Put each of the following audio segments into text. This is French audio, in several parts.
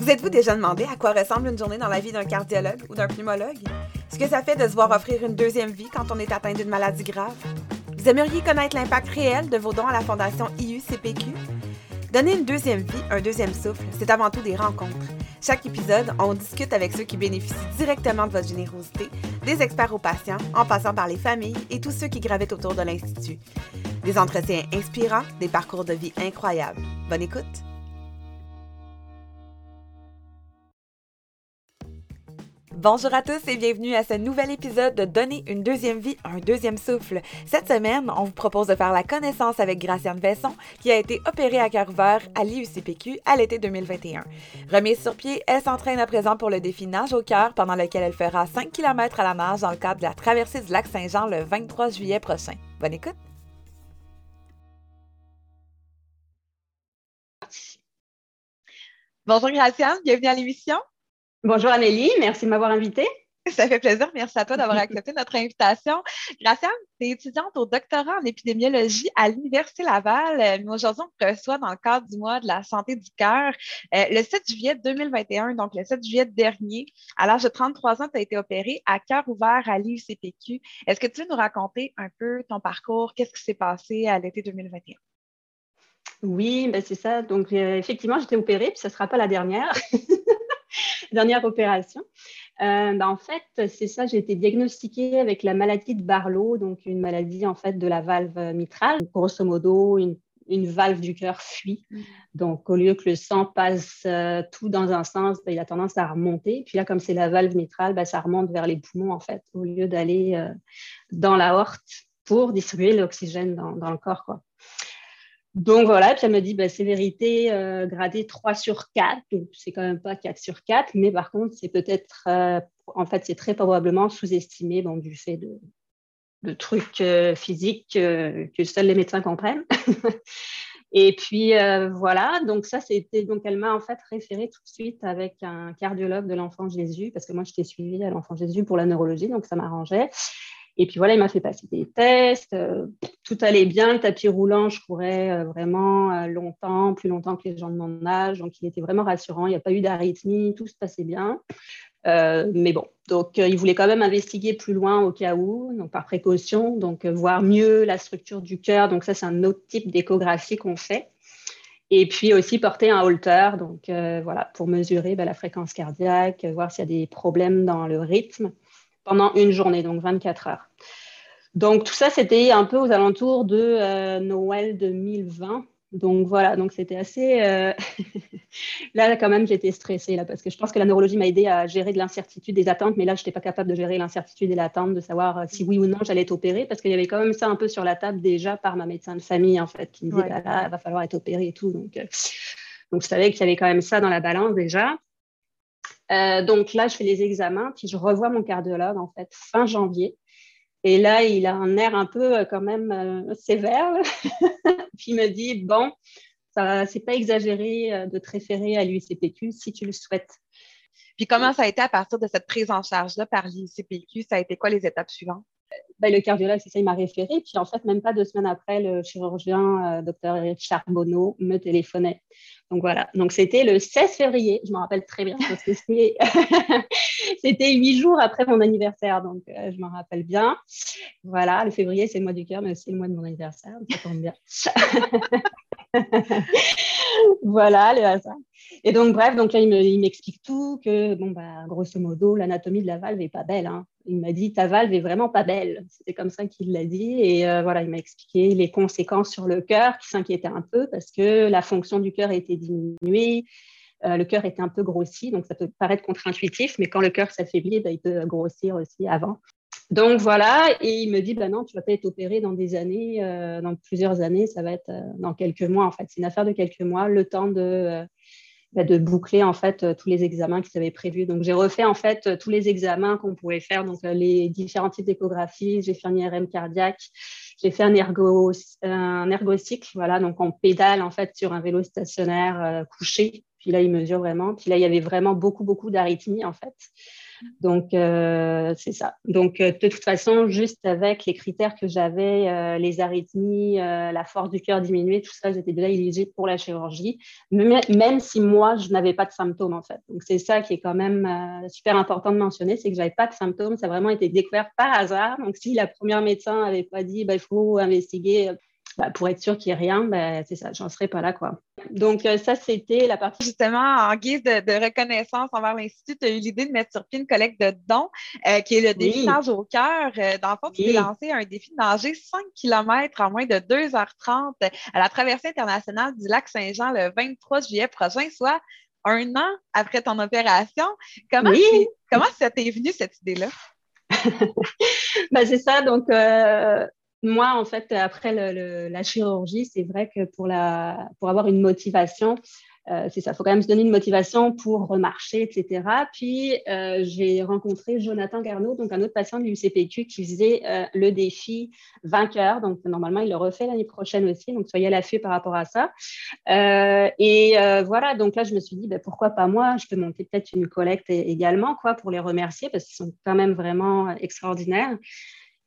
Vous êtes-vous déjà demandé à quoi ressemble une journée dans la vie d'un cardiologue ou d'un pneumologue? Ce que ça fait de se voir offrir une deuxième vie quand on est atteint d'une maladie grave? Vous aimeriez connaître l'impact réel de vos dons à la Fondation IUCPQ? Donner une deuxième vie, un deuxième souffle, c'est avant tout des rencontres. Chaque épisode, on discute avec ceux qui bénéficient directement de votre générosité, des experts aux patients, en passant par les familles et tous ceux qui gravitent autour de l'Institut. Des entretiens inspirants, des parcours de vie incroyables. Bonne écoute! Bonjour à tous et bienvenue à ce nouvel épisode de Donner une deuxième vie, un deuxième souffle. Cette semaine, on vous propose de faire la connaissance avec Graciane Besson, qui a été opérée à cœur ouvert à l'IUCPQ à l'été 2021. Remise sur pied, elle s'entraîne à présent pour le défi Nage au cœur, pendant lequel elle fera 5 km à la nage dans le cadre de la traversée du lac Saint-Jean le 23 juillet prochain. Bonne écoute! Bonjour Graciane, bienvenue à l'émission. Bonjour Amélie, merci de m'avoir invitée. Ça fait plaisir. Merci à toi d'avoir accepté notre invitation. Graciane, tu es étudiante au doctorat en épidémiologie à l'Université Laval. Euh, mais aujourd'hui, on te reçoit dans le cadre du mois de la santé du cœur. Euh, le 7 juillet 2021, donc le 7 juillet dernier, à l'âge de 33 ans, tu as été opérée à cœur ouvert à l'IUCPQ. Est-ce que tu veux nous raconter un peu ton parcours? Qu'est-ce qui s'est passé à l'été 2021? Oui, ben c'est ça. Donc, euh, effectivement, j'étais opérée, puis ce ne sera pas la dernière. dernière opération. Euh, bah, en fait, c'est ça, j'ai été diagnostiquée avec la maladie de Barlow, donc une maladie en fait de la valve mitrale. Grosso modo, une, valve du cœur fuit. Donc, au lieu que le sang passe euh, tout dans un sens, bah, il a tendance à remonter. Puis là, comme c'est la valve mitrale, bah, ça remonte vers les poumons en fait, au lieu d'aller euh, dans la horte pour distribuer l'oxygène dans, le corps. Donc voilà, puis elle me dit bah, sévérité euh, gradée 3 sur 4, donc c'est quand même pas 4 sur 4, mais par contre, c'est peut-être, euh, en fait, c'est très probablement sous-estimé bon, du fait de, trucs euh, physiques que seuls les médecins comprennent. Et puis voilà, donc ça, c'était, donc elle m'a en fait référé tout de suite avec un cardiologue de l'enfant Jésus, parce que moi, j'étais suivie à l'enfant Jésus pour la neurologie, donc ça m'arrangeait. Et puis voilà, il m'a fait passer des tests, euh, tout allait bien, le tapis roulant, je courais euh, vraiment euh, longtemps, plus longtemps que les gens de mon âge, donc il était vraiment rassurant, il n'y a pas eu d'arythmie, tout se passait bien. mais bon, donc il voulait quand même investiguer plus loin au cas où, donc par précaution, donc voir mieux la structure du cœur, donc ça c'est un autre type d'échographie qu'on fait. Et puis aussi porter un holter, donc voilà, pour mesurer ben, la fréquence cardiaque, voir s'il y a des problèmes dans le rythme pendant une journée, donc 24 heures. Donc tout ça, c'était un peu aux alentours de euh, Noël 2020. Donc voilà, donc c'était assez. Euh, là, quand même, j'étais stressée là, parce que je pense que la neurologie m'a aidé à gérer de l'incertitude des attentes, mais là, je n'étais pas capable de gérer l'incertitude et l'attente, de savoir euh, si oui ou non j'allais être opérée, parce qu'il y avait quand même ça un peu sur la table déjà par ma médecin de famille, en fait, qui me disait bah, là, il va falloir être opérée et tout. Donc, donc je savais qu'il y avait quand même ça dans la balance déjà. Euh, donc là, je fais les examens, puis je revois mon cardiologue en fait fin janvier. Et là, il a un air un peu euh, quand même euh, sévère. puis il me dit bon, ça c'est pas exagéré de te référer à l'UICPQ si tu le souhaites. Puis comment ça a été à partir de cette prise en charge-là par l'UICPQ? Ça a été quoi les étapes suivantes? Ben, le cardiologue, c'est ça, il m'a référé. Puis en fait, même pas deux semaines après, le chirurgien, euh, docteur Eric Charbonneau, me téléphonait. Donc voilà, donc c'était le 16 février, je me rappelle très bien, parce que c'était huit jours après mon anniversaire, donc euh, je m'en rappelle bien. Voilà, le février, c'est le mois du cœur, mais aussi le mois de mon anniversaire, ça tombe bien. voilà, le hasard. Et donc, bref, donc là, il m'explique tout, que, bon, bah, grosso modo, l'anatomie de la valve n'est pas belle. Hein. Il m'a dit, ta valve est vraiment pas belle. C'était comme ça qu'il l'a dit. Et euh, voilà, il m'a expliqué les conséquences sur le cœur, qui s'inquiétait un peu parce que la fonction du cœur était diminuée. Euh, le cœur était un peu grossi, donc ça peut paraître contre-intuitif, mais quand le cœur s'affaiblit, bah, il peut grossir aussi avant. Donc voilà, et il me dit, bah non, tu vas pas être opéré dans des années, euh, dans plusieurs années, ça va être dans quelques mois en fait. C'est une affaire de quelques mois, le temps de bah, de boucler en fait euh, tous les examens qui s'avaient prévus. Donc j'ai refait en fait euh, tous les examens qu'on pouvait faire, donc euh, les différents types d'échographie. J'ai fait un IRM cardiaque, j'ai fait un ergo un ergocycle, voilà, donc on pédale en fait sur un vélo stationnaire couché. Puis là il mesure vraiment. Puis là il y avait vraiment beaucoup beaucoup d'arythmie en fait. Donc, euh, c'est ça. Donc, euh, de toute façon, juste avec les critères que j'avais, euh, les arythmies, la force du cœur diminuée, tout ça, j'étais déjà éligible pour la chirurgie, même si moi, je n'avais pas de symptômes, en fait. Donc, c'est ça qui est quand même super important de mentionner, c'est que je n'avais pas de symptômes. Ça a vraiment été découvert par hasard. Donc, si la première médecin n'avait pas dit, bah, il faut investiguer bah, pour être sûr qu'il n'y ait rien, ben, c'est ça, j'en serais pas là. quoi. Donc, euh, ça, c'était la partie. Justement, en guise de, reconnaissance envers l'Institut, tu as eu l'idée de mettre sur pied une collecte de dons, euh, qui est le défi Nage au cœur. Euh, dans le fond, tu as lancé un défi de nager 5 km en moins de 2h30 à la traversée internationale du lac Saint-Jean le 23 juillet prochain, soit un an après ton opération. Comment, comment ça t'est venu, cette idée-là? ben, c'est ça. Donc, moi, en fait, après la chirurgie, c'est vrai que pour, avoir une motivation, euh, c'est ça, il faut quand même se donner une motivation pour remarcher, etc. Puis, euh, j'ai rencontré Jonathan Garneau, donc un autre patient de l'UCPQ qui faisait euh, le défi vainqueur. Donc, normalement, il le refait l'année prochaine aussi. Donc, soyez à l'affût par rapport à ça. et voilà, donc là, je me suis dit, ben, pourquoi pas moi? Je peux monter peut-être une collecte également, quoi, pour les remercier parce qu'ils sont quand même vraiment extraordinaires.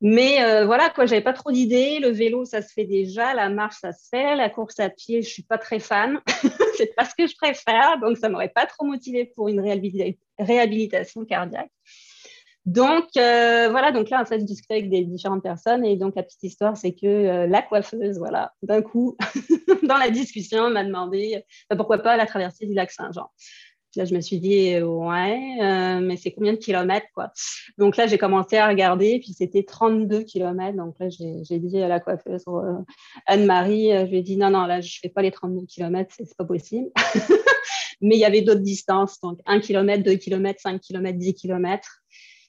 Mais euh, voilà, quoi, j'avais pas trop d'idées. Le vélo, ça se fait déjà. La marche, ça se fait. La course à pied, je suis pas très fan. c'est pas ce que je préfère. Donc, ça m'aurait pas trop motivé pour une réhabilitation cardiaque. Donc, euh, voilà. Donc là, en fait, je discutais avec des différentes personnes. Et donc, la petite histoire, c'est que euh, la coiffeuse, voilà, d'un coup, dans la discussion, m'a demandé bah, pourquoi pas la traversée du lac Saint-Jean là, je me suis dit, ouais, euh, mais c'est combien de kilomètres, quoi? Donc là, j'ai commencé à regarder, puis c'était 32 kilomètres. Donc là, j'ai dit à la coiffeuse, euh, Anne-Marie, euh, je lui ai dit, non, non, là, je fais pas les 32 kilomètres, c'est pas possible. mais il y avait d'autres distances, donc 1 km, 2 km, 5 km, 10 km.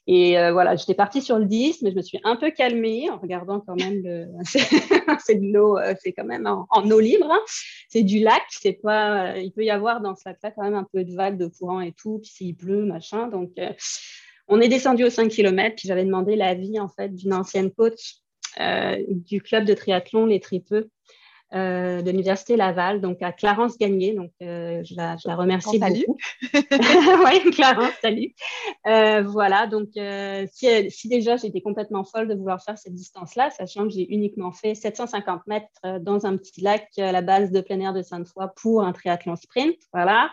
Et euh, voilà, j'étais partie sur le 10, mais je me suis un peu calmée en regardant quand même le. c'est de l'eau, euh, c'est quand même en, eau libre. Hein. C'est du lac, c'est pas. Euh, il peut y avoir dans ce lac-là quand même un peu de vagues, de courant et tout, puis s'il pleut, machin. Donc, on est descendu aux 5 km, puis j'avais demandé l'avis en fait d'une ancienne coach du club de triathlon, les Tripeux, euh, de l'Université Laval, donc à Clarence Gagné. Donc, euh, je, la, remercie beaucoup. oui, Clarence, salut. Euh, voilà, donc si, déjà j'étais complètement folle de vouloir faire cette distance-là, sachant que j'ai uniquement fait 750 mètres dans un petit lac à la base de plein air de Sainte-Foy pour un triathlon sprint. Voilà.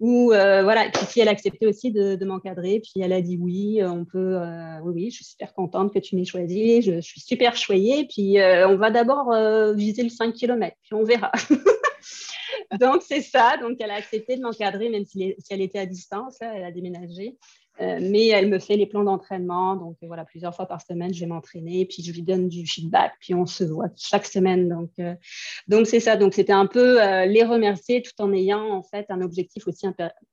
Ou euh, voilà, puis elle a accepté aussi de, m'encadrer, puis elle a dit oui, on peut, euh, oui, je suis super contente que tu m'aies choisi, je, suis super choyée, puis euh, on va d'abord viser le 5 km, puis on verra. donc c'est ça, donc elle a accepté de m'encadrer, même si, elle était à distance, elle a déménagé. Euh, mais elle me fait les plans d'entraînement. Donc, voilà, plusieurs fois par semaine, je vais m'entraîner, puis je lui donne du feedback, puis on se voit chaque semaine. Donc, euh, donc c'est ça. Donc, c'était un peu euh, les remercier tout en ayant, en fait, un objectif aussi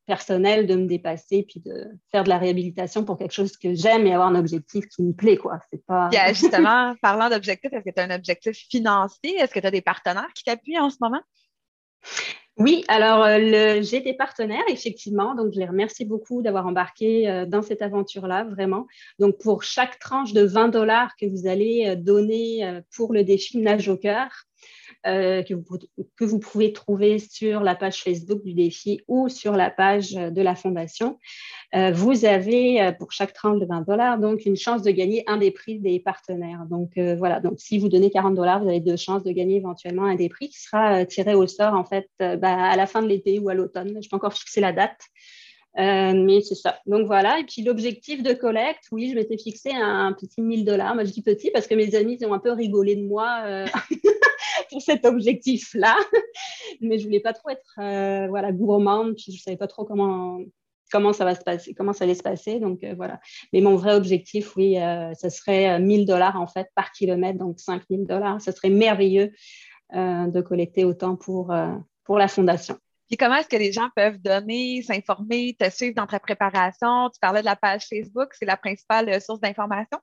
personnel de me dépasser, puis de faire de la réhabilitation pour quelque chose que j'aime et avoir un objectif qui me plaît, quoi. Justement, parlant d'objectif, est-ce que tu as un objectif financier? Est-ce que tu as des partenaires qui t'appuient en ce moment? Oui, alors euh, j'ai des partenaires, effectivement, donc je les remercie beaucoup d'avoir embarqué euh, dans cette aventure-là, vraiment. Donc pour chaque tranche de 20 dollars que vous allez euh, donner pour le défi Nage au cœur, euh, que, vous, pouvez trouver sur la page Facebook du défi ou sur la page de la fondation. Euh, vous avez euh, pour chaque tranche de 20 dollars donc une chance de gagner un des prix des partenaires. Donc voilà, donc si vous donnez 40 dollars, vous avez deux chances de gagner éventuellement un des prix qui sera tiré au sort en fait bah, à la fin de l'été ou à l'automne. Je peux encore fixer la date. mais c'est ça. Donc voilà. Et puis l'objectif de collecte, oui, je m'étais fixé un, petit 1000 dollars. Moi, je dis petit parce que mes amis ont un peu rigolé de moi cet objectif-là. Mais je voulais pas trop être euh, voilà, gourmande, puis je savais pas trop comment, comment ça va se passer, comment ça allait se passer. Donc euh, voilà. Mais mon vrai objectif, oui, euh, ce serait 1000 dollars en fait par kilomètre, donc 5000 dollars. Ce serait merveilleux de collecter autant pour, pour la fondation. Puis comment est-ce que les gens peuvent donner, s'informer, te suivre dans ta préparation? Tu parlais de la page Facebook, c'est la principale source d'information?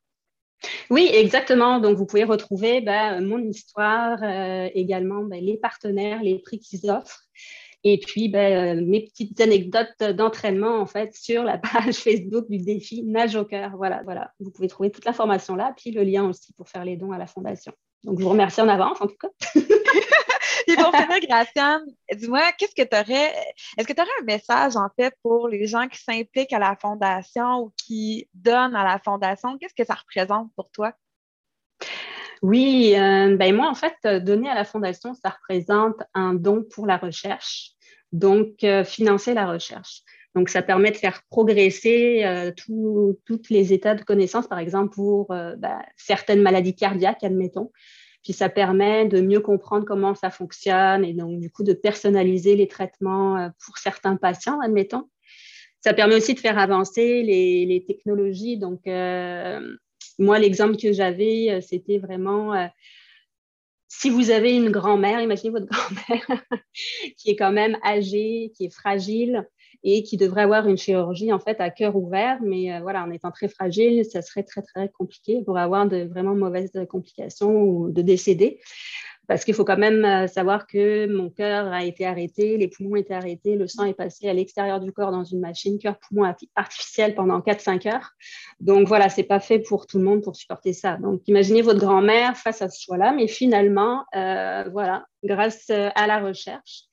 Oui, exactement. Donc, vous pouvez retrouver ben, mon histoire, euh, également ben, les partenaires, les prix qu'ils offrent. Et puis, ben, euh, mes petites anecdotes d'entraînement, en fait, sur la page Facebook du défi Nage au cœur. Voilà, voilà. Vous pouvez trouver toute l'information là, puis le lien aussi pour faire les dons à la fondation. Donc, je vous remercie en avance, en tout cas. Et pour Graciane, dis-moi, qu'est-ce que tu aurais, est-ce que tu aurais un message en fait pour les gens qui s'impliquent à la fondation ou qui donnent à la fondation? Qu'est-ce que ça représente pour toi? Oui, euh, ben moi, en fait, donner à la fondation, ça représente un don pour la recherche, donc euh, financer la recherche. Donc, ça permet de faire progresser euh, toutes les états de connaissance, par exemple, pour ben, certaines maladies cardiaques, admettons. Puis ça permet de mieux comprendre comment ça fonctionne et donc du coup de personnaliser les traitements euh, pour certains patients, admettons. Ça permet aussi de faire avancer les, technologies. Donc, euh, moi, l'exemple que j'avais, euh, c'était vraiment si vous avez une grand-mère, imaginez votre grand-mère qui est quand même âgée, qui est fragile, et qui devrait avoir une chirurgie en fait à cœur ouvert. Mais euh, voilà, en étant très fragile, ça serait très très compliqué pour avoir de vraiment mauvaises complications ou de décéder. Parce qu'il faut quand même euh, savoir que mon cœur a été arrêté, les poumons été arrêtés, le sang est passé à l'extérieur du corps dans une machine cœur-poumon artificielle pendant 4-5 heures. Donc voilà, c'est pas fait pour tout le monde pour supporter ça. Donc imaginez votre grand-mère face à ce choix-là, mais finalement, euh, voilà, grâce à la recherche,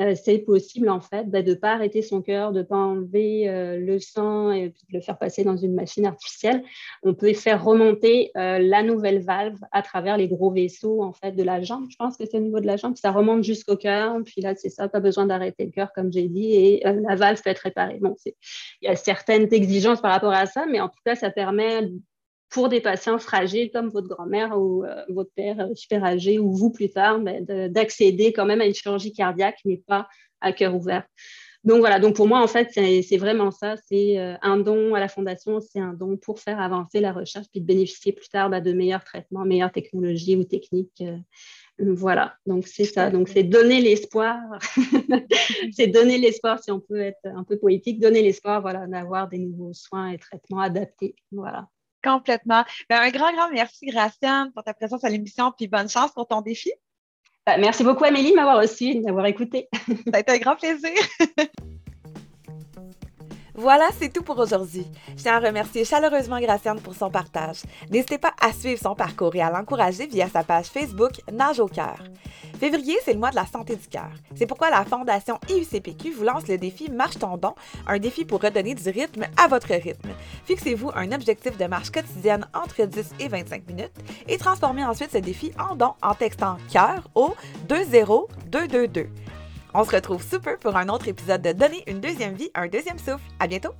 euh, c'est possible en fait bah, de ne pas arrêter son cœur, de ne pas enlever euh, le sang et de le faire passer dans une machine artificielle. On peut faire remonter euh, la nouvelle valve à travers les gros vaisseaux en fait de la jambe. Je pense que c'est au niveau de la jambe, ça remonte jusqu'au cœur. Puis là, c'est ça, pas besoin d'arrêter le cœur comme j'ai dit et la valve peut être réparée. Bon, il y a certaines exigences par rapport à ça, mais en tout cas, ça permet pour des patients fragiles comme votre grand-mère ou euh, votre père euh, super âgé ou vous plus tard, ben, d'accéder quand même à une chirurgie cardiaque, mais pas à cœur ouvert. Donc voilà, donc pour moi, en fait, c'est vraiment ça. C'est euh, un don à la fondation, c'est un don pour faire avancer la recherche puis de bénéficier plus tard ben, de meilleurs traitements, meilleures technologies ou techniques. voilà, donc c'est ça. Donc c'est donner l'espoir. c'est donner l'espoir, si on peut être un peu poétique, donner l'espoir voilà, d'avoir des nouveaux soins et traitements adaptés. Voilà. Complètement. Ben, un grand, grand merci, Graciane, pour ta présence à l'émission, puis bonne chance pour ton défi. Ben, merci beaucoup, Amélie, de m'avoir reçu, de m'avoir écouté. Ça a été un grand plaisir. Voilà, c'est tout pour aujourd'hui. Je tiens à remercier chaleureusement Graciane pour son partage. N'hésitez pas à suivre son parcours et à l'encourager via sa page Facebook Nage au cœur. Février, c'est le mois de la santé du cœur. C'est pourquoi la Fondation IUCPQ vous lance le défi Marche ton don, un défi pour redonner du rythme à votre rythme. Fixez-vous un objectif de marche quotidienne entre 10 et 25 minutes et transformez ensuite ce défi en don en textant cœur au 20222. On se retrouve sous peu pour un autre épisode de Donner une deuxième vie, un deuxième souffle. À bientôt!